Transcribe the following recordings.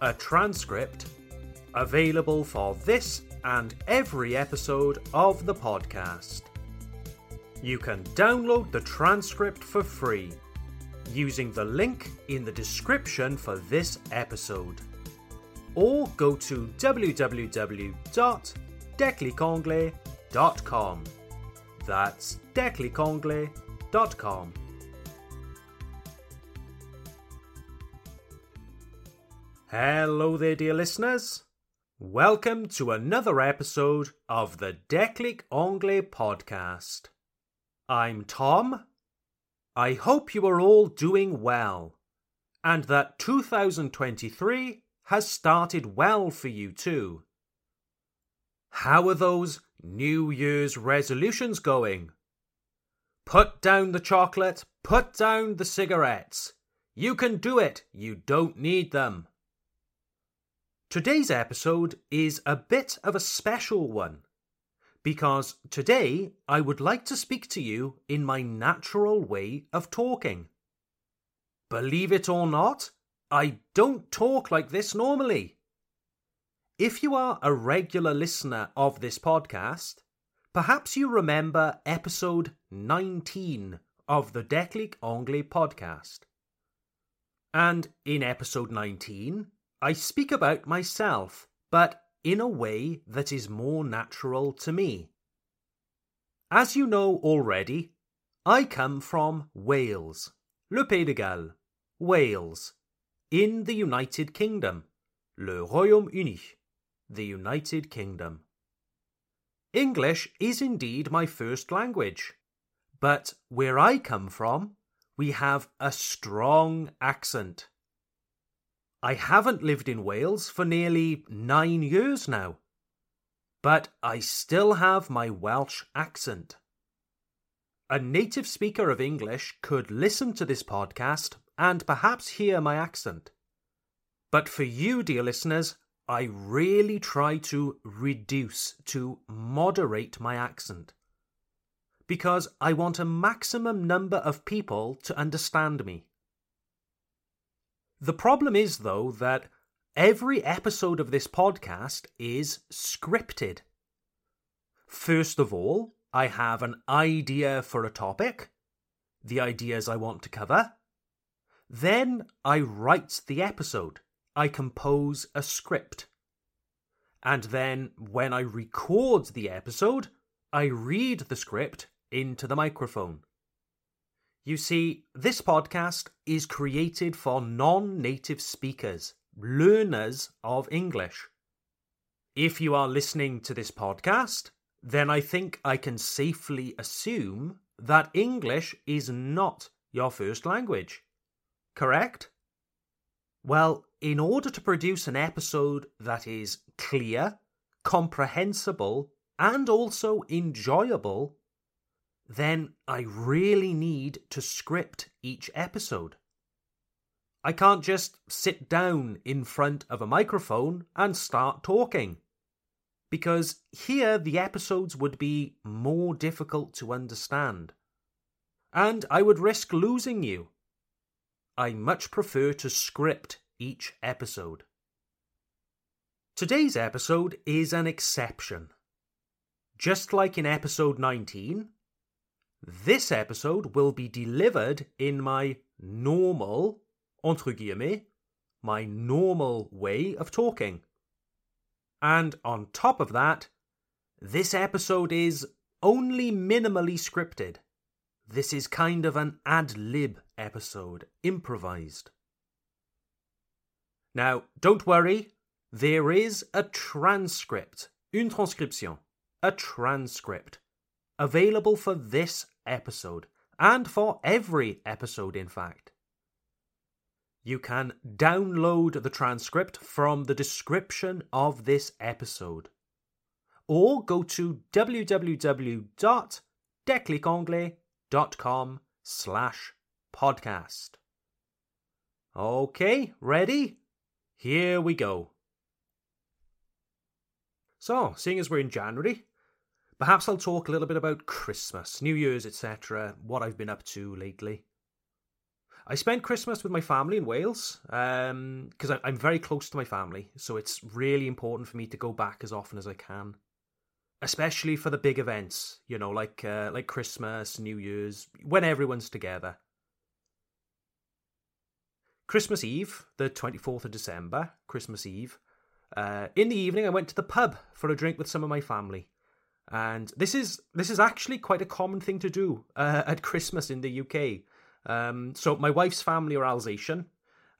a transcript, available for this and every episode of the podcast. You can download the transcript for free using the link in the description for this episode. Or go to www.declicanglais.com. That's declicanglais.com. Hello there, dear listeners. Welcome to another episode of the Déclic Anglais podcast. I'm Tom. I hope you are all doing well, and that 2023 has started well for you too. How are those New Year's resolutions going? Put down the chocolate, put down the cigarettes. You can do it, you don't need them. Today's episode is a bit of a special one because today I would like to speak to you in my natural way of talking. Believe it or not, I don't talk like this normally. If you are a regular listener of this podcast, perhaps you remember episode 19 of the Déclic Anglais podcast. And in episode 19, I speak about myself, but in a way that is more natural to me. As you know already, I come from Wales, Le Pays de Galles, Wales, in the United Kingdom, Le Royaume-Uni, the United Kingdom. English is indeed my first language, but where I come from, we have a strong accent. I haven't lived in Wales for nearly nine years now, but I still have my Welsh accent. A native speaker of English could listen to this podcast and perhaps hear my accent. But for you, dear listeners, I really try to reduce, to moderate my accent. Because I want a maximum number of people to understand me. The problem is, though, that every episode of this podcast is scripted. First of all, I have an idea for a topic, the ideas I want to cover. Then I write the episode. I compose a script. And then when I record the episode, I read the script into the microphone. You see, this podcast is created for non native speakers, learners of English. If you are listening to this podcast, then I think I can safely assume that English is not your first language. Correct? Well, in order to produce an episode that is clear, comprehensible, and also enjoyable, then I really need to script each episode. I can't just sit down in front of a microphone and start talking. Because here the episodes would be more difficult to understand. And I would risk losing you. I much prefer to script each episode. Today's episode is an exception. Just like in episode 19, this episode will be delivered in my normal, entre guillemets, my normal way of talking. And on top of that, this episode is only minimally scripted. This is kind of an ad lib episode, improvised. Now, don't worry, there is a transcript, une transcription, a transcript available for this episode, and for every episode, in fact. you can download the transcript from the description of this episode. Or go to www.declicanglais.com slash podcast. Okay, ready? Here we go. So, seeing as we're in January, perhaps I'll talk a little bit about Christmas, New Year's, etc., what I've been up to lately. I spent Christmas with my family in Wales because um, I'm very close to my family, so it's really important for me to go back as often as I can, especially for the big events, you know, like uh, like Christmas, New Year's, when everyone's together. Christmas Eve, the 24th of December, Christmas Eve, uh, in the evening, I went to the pub for a drink with some of my family, and this is this is actually quite a common thing to do uh, at Christmas in the UK. Um, so my wife's family are Alsatian,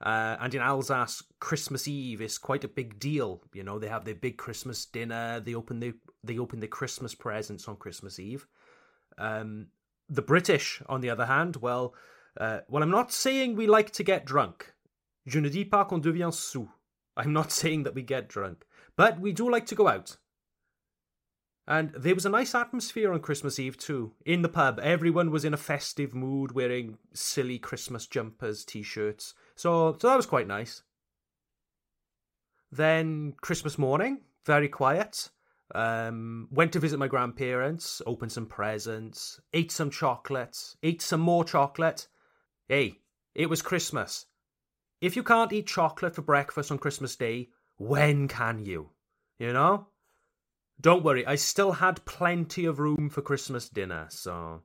uh, and in Alsace, Christmas Eve is quite a big deal. You know, they have their big Christmas dinner. They open the they open their Christmas presents on Christmas Eve. Um, the British, on the other hand, well, uh, well, I'm not saying we like to get drunk. Je ne dis pas qu'on devient sous. I'm not saying that we get drunk, but we do like to go out. And there was a nice atmosphere on Christmas Eve too. In the pub, everyone was in a festive mood, wearing silly Christmas jumpers, t-shirts. So, so that was quite nice. Then Christmas morning, very quiet. Um, went to visit my grandparents, opened some presents, ate some chocolate, ate some more chocolate. Hey, it was Christmas. If you can't eat chocolate for breakfast on Christmas Day, when can you? You know? Don't worry, I still had plenty of room for Christmas dinner, so.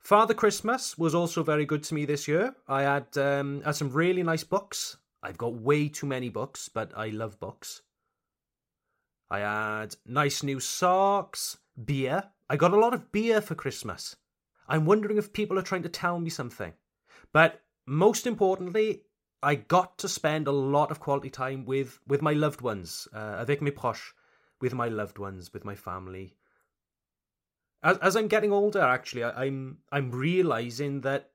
Father Christmas was also very good to me this year. I had, um, had some really nice books. I've got way too many books, but I love books. I had nice new socks, beer. I got a lot of beer for Christmas. I'm wondering if people are trying to tell me something. But most importantly, I got to spend a lot of quality time with with my loved ones, uh, avec mes proches, with my loved ones, with my family. As as I'm getting older, actually, I, I'm I'm realizing that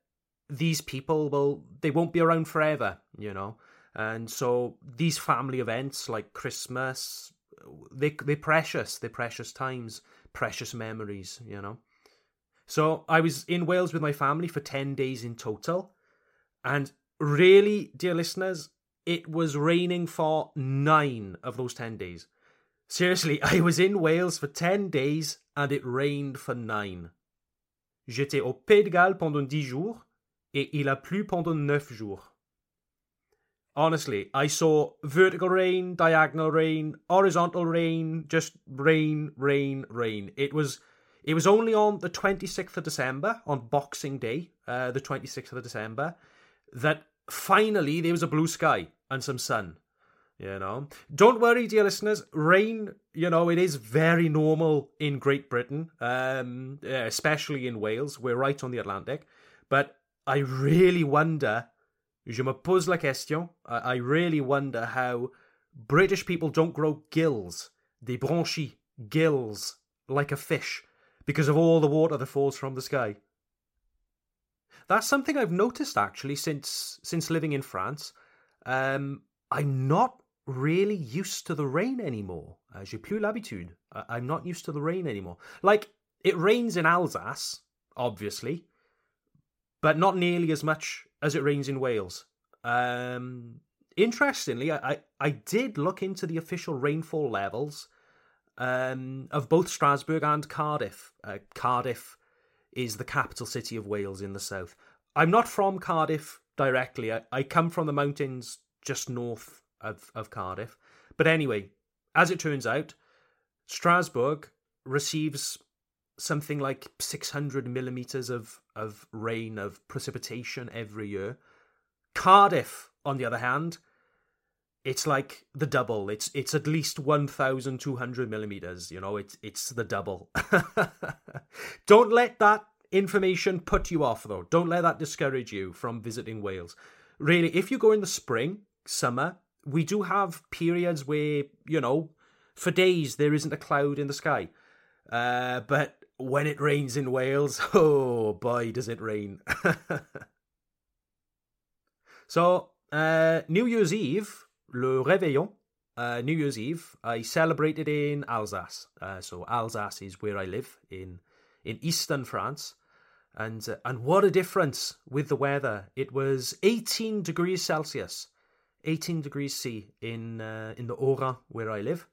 these people will they won't be around forever, you know, and so these family events like Christmas, they they're precious, they're precious times, precious memories, you know. So I was in Wales with my family for ten days in total and really, dear listeners, it was raining for nine of those 10 days. Seriously, I was in Wales for 10 days and it rained for nine. J'étais au Pays de Galles pendant 10 jours et il a plu pendant 9 jours. Honestly, I saw vertical rain, diagonal rain, horizontal rain, just rain, rain, rain. It was it was only on the 26th of December, on Boxing Day, uh, the 26th of December, that finally there was a blue sky and some sun. You know, don't worry, dear listeners. Rain, you know, it is very normal in Great Britain, um, especially in Wales. We're right on the Atlantic. But I really wonder, je me pose la question, I really wonder how British people don't grow gills, des branchies, gills, like a fish, because of all the water that falls from the sky. That's something I've noticed actually since since living in France. Um, I'm not really used to the rain anymore. Uh, j'ai plus l'habitude. I'm not used to the rain anymore. Like it rains in Alsace, obviously, but not nearly as much as it rains in Wales. Um, interestingly, I, I, I did look into the official rainfall levels um, of both Strasbourg and Cardiff. Uh, Cardiff is the capital city of Wales in the south. I'm not from Cardiff directly. I, I come from the mountains just north of, of Cardiff. But anyway, as it turns out, Strasbourg receives something like 600 millimeters of, of rain, of precipitation every year. Cardiff, on the other hand, it's like the double. It's it's at least one thousand two hundred millimeters. You know, it's it's the double. Don't let that information put you off, though. Don't let that discourage you from visiting Wales. Really, if you go in the spring, summer, we do have periods where you know, for days there isn't a cloud in the sky. Uh, but when it rains in Wales, oh boy, does it rain! So, uh, New Year's Eve, le réveillon, uh, New Year's Eve, I celebrated in Alsace. Uh, so Alsace is where I live in in eastern France, and uh, and what a difference with the weather! It was 18 degrees Celsius, 18 degrees C in uh, in the Haut-Rhin where I live.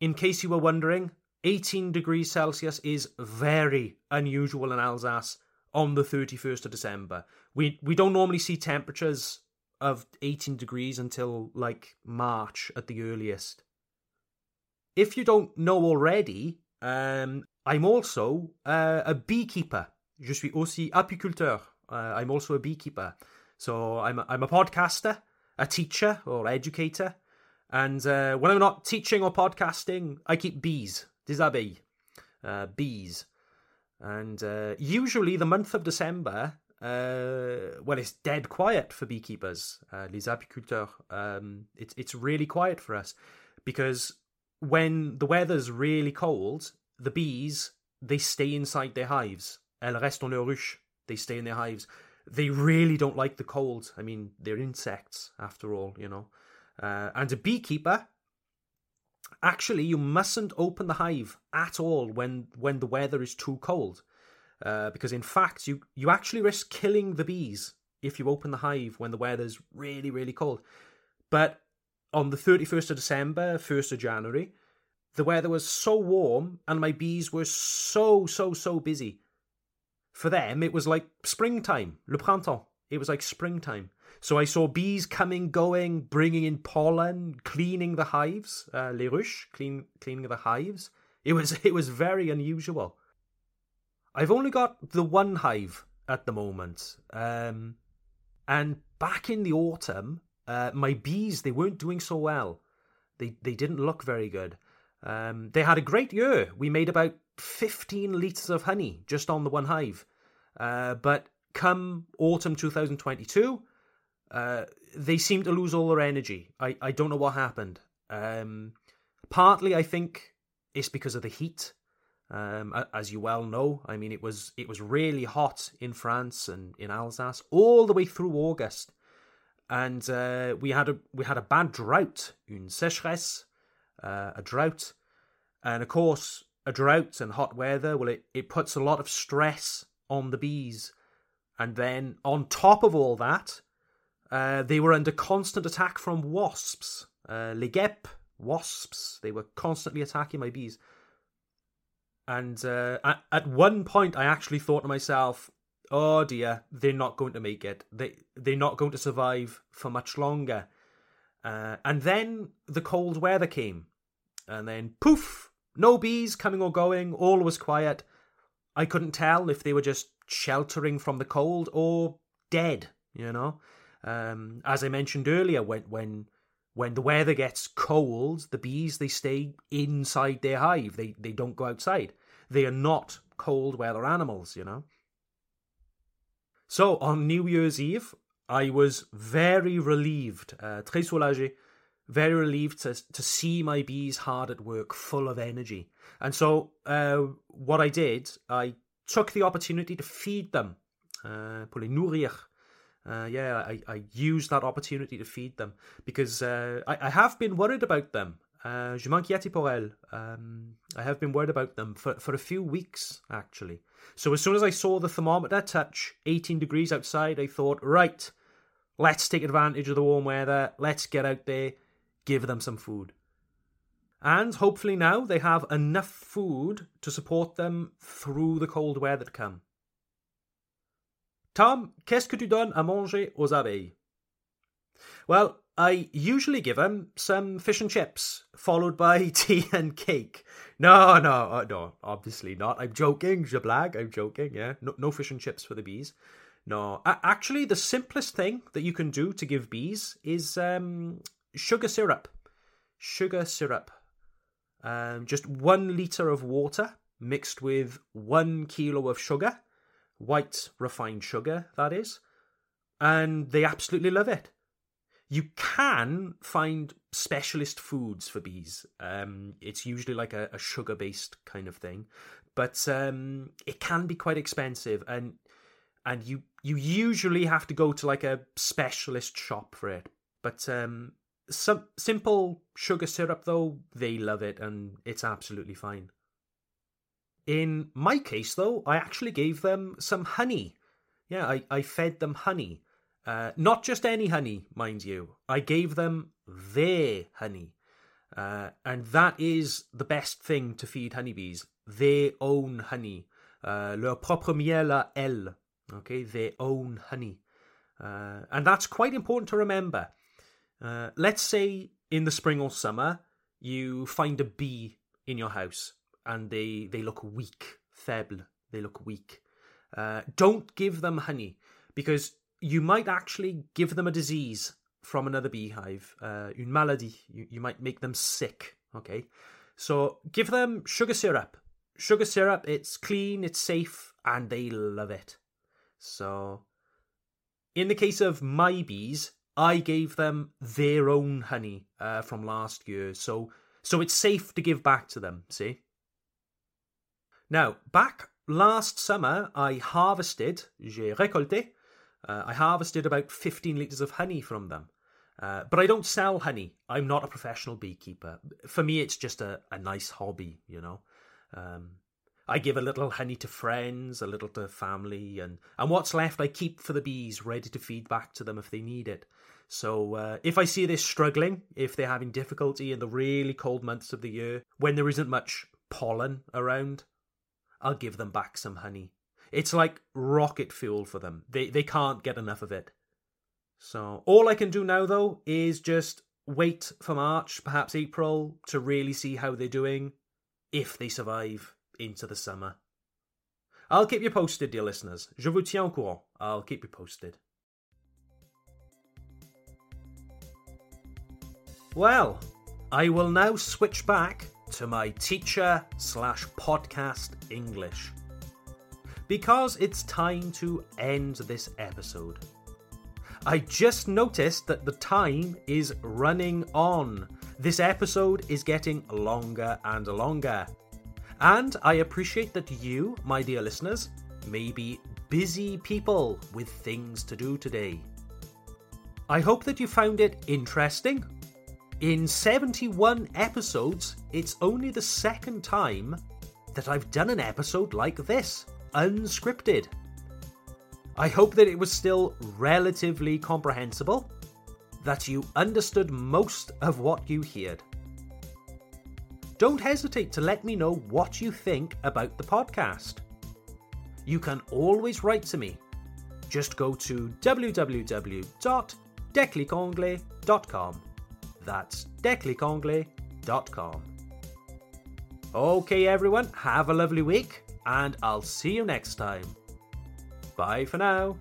In case you were wondering, 18 degrees Celsius is very unusual in Alsace on the 31st of December. We we don't normally see temperatures of 18 degrees until like March at the earliest. If you don't know already, um, I'm also uh, a beekeeper. Je suis aussi apiculteur. Uh, I'm also a beekeeper. So I'm a, I'm a podcaster, a teacher or educator. And uh, when I'm not teaching or podcasting, I keep bees, des abeilles, uh, bees. And uh, usually the month of December uh, well, it's dead quiet for beekeepers, uh, les apiculteurs. Um, it's it's really quiet for us because when the weather's really cold, the bees they stay inside their hives. Elles restent dans leur ruche. They stay in their hives. They really don't like the cold. I mean, they're insects after all, you know. Uh, and a beekeeper, actually, you mustn't open the hive at all when when the weather is too cold uh, because in fact you you actually risk killing the bees if you open the hive when the weather's really really cold. But on the 31st of December, 1st of January, the weather was so warm and my bees were so so so busy. For them, it was like springtime, le printemps. It was like springtime. So I saw bees coming, going, bringing in pollen, cleaning the hives, uh, les ruches, clean, cleaning the hives. It was it was very unusual. I've only got the one hive at the moment. Um, and back in the autumn, uh, my bees they weren't doing so well. They they didn't look very good. Um, they had a great year. We made about fifteen liters of honey just on the one hive. Uh, but come autumn 2022, uh, they seem to lose all their energy. I, I don't know what happened. Um, partly, I think it's because of the heat. Um, as you well know, I mean, it was it was really hot in France and in Alsace all the way through August, and uh, we had a we had a bad drought, une sécheresse, uh, a drought, and of course, a drought and hot weather. Well, it it puts a lot of stress on the bees, and then on top of all that, uh, they were under constant attack from wasps, uh, les wasps. They were constantly attacking my bees. And uh, at, at one point, I actually thought to myself, "Oh dear, they're not going to make it. They they're not going to survive for much longer." Uh, and then the cold weather came, and then poof, no bees coming or going. All was quiet. I couldn't tell if they were just sheltering from the cold or dead. You know, um, as I mentioned earlier, when when when the weather gets cold, the bees they stay inside their hive. They they don't go outside. They are not cold weather animals, you know. So on New Year's Eve, I was very relieved, uh, très soulagé, very relieved to to see my bees hard at work, full of energy. And so uh, what I did, I took the opportunity to feed them, uh. Uh, yeah, I, I used that opportunity to feed them because uh, I, I have been worried about them. Uh, je m'inquiète pour. Um, I have been worried about them for, for a few weeks, actually. So as soon as I saw the thermometer touch 18 degrees outside, I thought, right, let's take advantage of the warm weather. Let's get out there, give them some food. And hopefully now they have enough food to support them through the cold weather to come. Tom, qu'est-ce que tu donnes à manger aux abeilles? Well, I usually give them some fish and chips, followed by tea and cake. No, no, uh, no, obviously not. I'm joking, je blague, I'm joking, yeah. No, no fish and chips for the bees. No, actually, the simplest thing that you can do to give bees is um, sugar syrup. Sugar syrup. Um, just one litre of water mixed with one kilo of sugar white refined sugar, that is, and they absolutely love it. You can find specialist foods for bees. Um, it's usually like a, a sugar based kind of thing, but um, it can be quite expensive. And and you you usually have to go to like a specialist shop for it. But um, some simple sugar syrup though, they love it and it's absolutely fine. In my case though, I actually gave them some honey. Yeah, I, I fed them honey. Uh, not just any honey, mind you. I gave them their honey. Uh, and that is the best thing to feed honeybees. Their own honey. Uh, leur propre miel à elles. Okay, their own honey. Uh, and that's quite important to remember. Uh, let's say in the spring or summer, you find a bee in your house and they, they look weak, faible, they look weak. Uh, don't give them honey because you might actually give them a disease from another beehive, uh, une maladie. You, you might make them sick, okay? So give them sugar syrup. Sugar syrup, it's clean, it's safe, and they love it. So, in the case of my bees, I gave them their own honey uh, from last year, so so it's safe to give back to them. See. Now, back last summer, I harvested, j'ai récolté, uh, I harvested about 15 litres of honey from them. Uh, but I don't sell honey. I'm not a professional beekeeper. For me, it's just a, a nice hobby, you know. Um, I give a little honey to friends, a little to family, and, and what's left I keep for the bees, ready to feed back to them if they need it. So uh, if I see this struggling, if they're having difficulty in the really cold months of the year, when there isn't much pollen around, I'll give them back some honey. It's like rocket fuel for them. They they can't get enough of it. So all I can do now though is just wait for March, perhaps April, to really see how they're doing, if they survive into the summer. I'll keep you posted, dear listeners. Je vous tiens au courant. I'll keep you posted. Well, I will now switch back to my teacher slash podcast English. Because it's time to end this episode. I just noticed that the time is running on. This episode is getting longer and longer. And I appreciate that you, my dear listeners, may be busy people with things to do today. I hope that you found it interesting. In 71 episodes, it's only the second time that I've done an episode like this, unscripted. I hope that it was still relatively comprehensible, that you understood most of what you heard don't hesitate to let me know what you think about the podcast. You can always write to me. Just go to www.declicanglais.com. That's declicanglais.com. Okay, everyone, have a lovely week, and I'll see you next time. Bye for now.